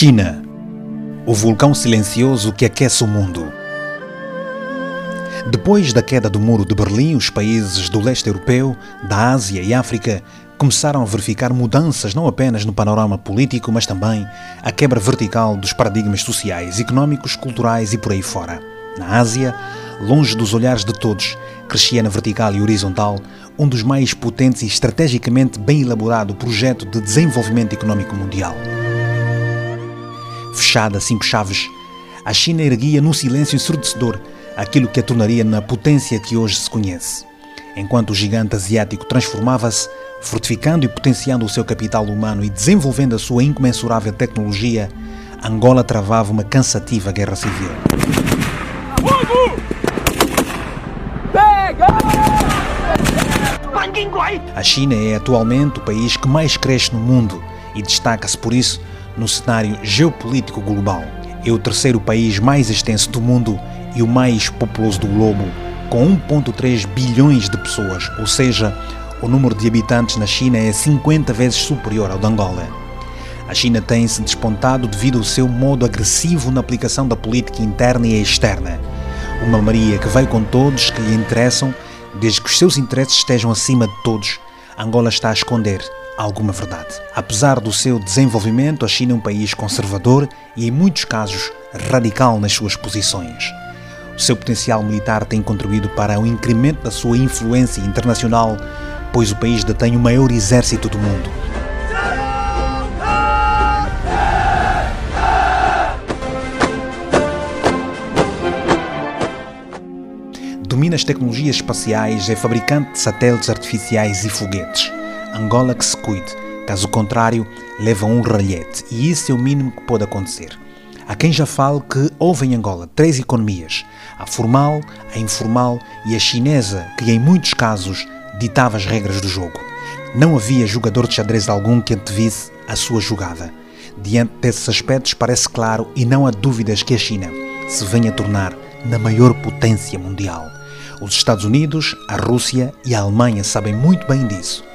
China, o vulcão silencioso que aquece o mundo. Depois da queda do Muro de Berlim, os países do leste europeu, da Ásia e África começaram a verificar mudanças não apenas no panorama político, mas também a quebra vertical dos paradigmas sociais, económicos, culturais e por aí fora. Na Ásia, longe dos olhares de todos, crescia na vertical e horizontal um dos mais potentes e estrategicamente bem elaborado projeto de desenvolvimento económico mundial fechada a cinco chaves, a China erguia num silêncio ensurdecedor aquilo que a tornaria na potência que hoje se conhece. Enquanto o gigante asiático transformava-se, fortificando e potenciando o seu capital humano e desenvolvendo a sua incomensurável tecnologia, Angola travava uma cansativa guerra civil. A China é atualmente o país que mais cresce no mundo e destaca-se por isso no cenário geopolítico global. É o terceiro país mais extenso do mundo e o mais populoso do globo, com 1,3 bilhões de pessoas, ou seja, o número de habitantes na China é 50 vezes superior ao de Angola. A China tem se despontado devido ao seu modo agressivo na aplicação da política interna e externa. Uma Maria que vai com todos que lhe interessam, desde que os seus interesses estejam acima de todos. Angola está a esconder alguma verdade. Apesar do seu desenvolvimento, a China é um país conservador e, em muitos casos, radical nas suas posições. O seu potencial militar tem contribuído para o incremento da sua influência internacional, pois o país detém o maior exército do mundo. Domina as tecnologias espaciais, é fabricante de satélites artificiais e foguetes. Angola que se cuide, caso contrário, leva um ralhete e isso é o mínimo que pode acontecer. Há quem já fale que houve em Angola três economias: a formal, a informal e a chinesa, que em muitos casos ditava as regras do jogo. Não havia jogador de xadrez algum que antevisse a sua jogada. Diante desses aspectos, parece claro e não há dúvidas que a China se venha a tornar na maior potência mundial. Os Estados Unidos, a Rússia e a Alemanha sabem muito bem disso.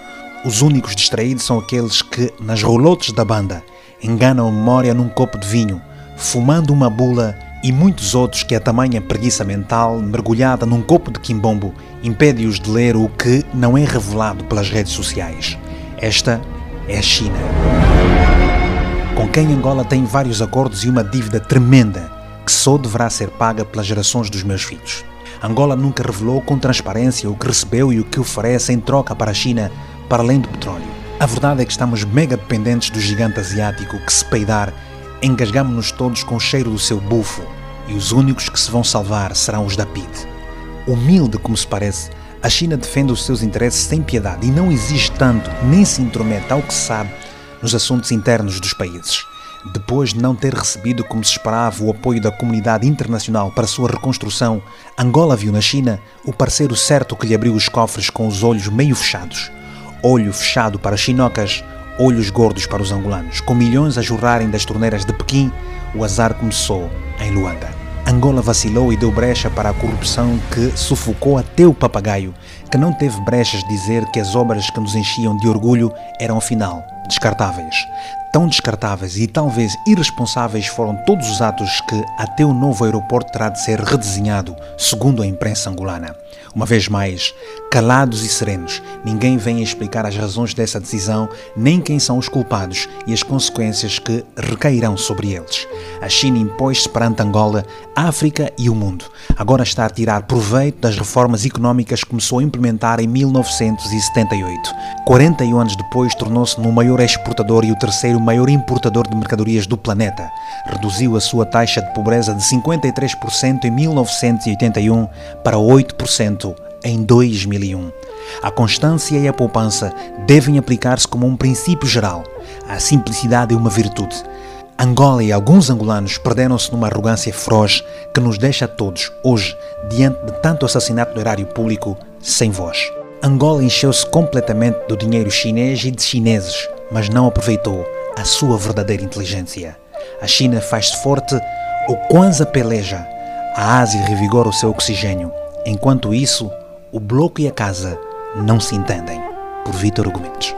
Os únicos distraídos são aqueles que, nas rolotes da banda, enganam a memória num copo de vinho, fumando uma bula e muitos outros que a tamanha preguiça mental, mergulhada num copo de quimbombo, impede-os de ler o que não é revelado pelas redes sociais. Esta é a China. Com quem Angola tem vários acordos e uma dívida tremenda que só deverá ser paga pelas gerações dos meus filhos. Angola nunca revelou com transparência o que recebeu e o que oferece em troca para a China para além do petróleo. A verdade é que estamos mega dependentes do gigante asiático que, se peidar, engasgamos-nos todos com o cheiro do seu bufo e os únicos que se vão salvar serão os da PID. Humilde como se parece, a China defende os seus interesses sem piedade e não exige tanto, nem se intromete ao que se sabe nos assuntos internos dos países. Depois de não ter recebido como se esperava o apoio da comunidade internacional para sua reconstrução, Angola viu na China o parceiro certo que lhe abriu os cofres com os olhos meio fechados olho fechado para chinocas, olhos gordos para os angolanos. Com milhões a jorrarem das torneiras de Pequim, o azar começou em Luanda. Angola vacilou e deu brecha para a corrupção que sufocou até o papagaio, que não teve brechas de dizer que as obras que nos enchiam de orgulho eram, afinal, descartáveis. Tão descartáveis e talvez irresponsáveis foram todos os atos que até o novo aeroporto terá de ser redesenhado, segundo a imprensa angolana. Uma vez mais, calados e serenos, ninguém vem explicar as razões dessa decisão, nem quem são os culpados e as consequências que recairão sobre eles. A China impôs-se perante Angola, África e o mundo. Agora está a tirar proveito das reformas económicas que começou a implementar em 1978. 41 anos depois, tornou-se no maior exportador e o terceiro maior importador de mercadorias do planeta. Reduziu a sua taxa de pobreza de 53% em 1981 para 8% em 2001. A constância e a poupança devem aplicar-se como um princípio geral. A simplicidade é uma virtude. Angola e alguns angolanos perderam-se numa arrogância feroz que nos deixa todos, hoje, diante de tanto assassinato do erário público, sem voz. Angola encheu-se completamente do dinheiro chinês e de chineses, mas não aproveitou a sua verdadeira inteligência. A China faz-se forte, o Kwanzaa peleja, a Ásia revigora o seu oxigênio. Enquanto isso, o bloco e a casa não se entendem. Por Vítor Argumentos.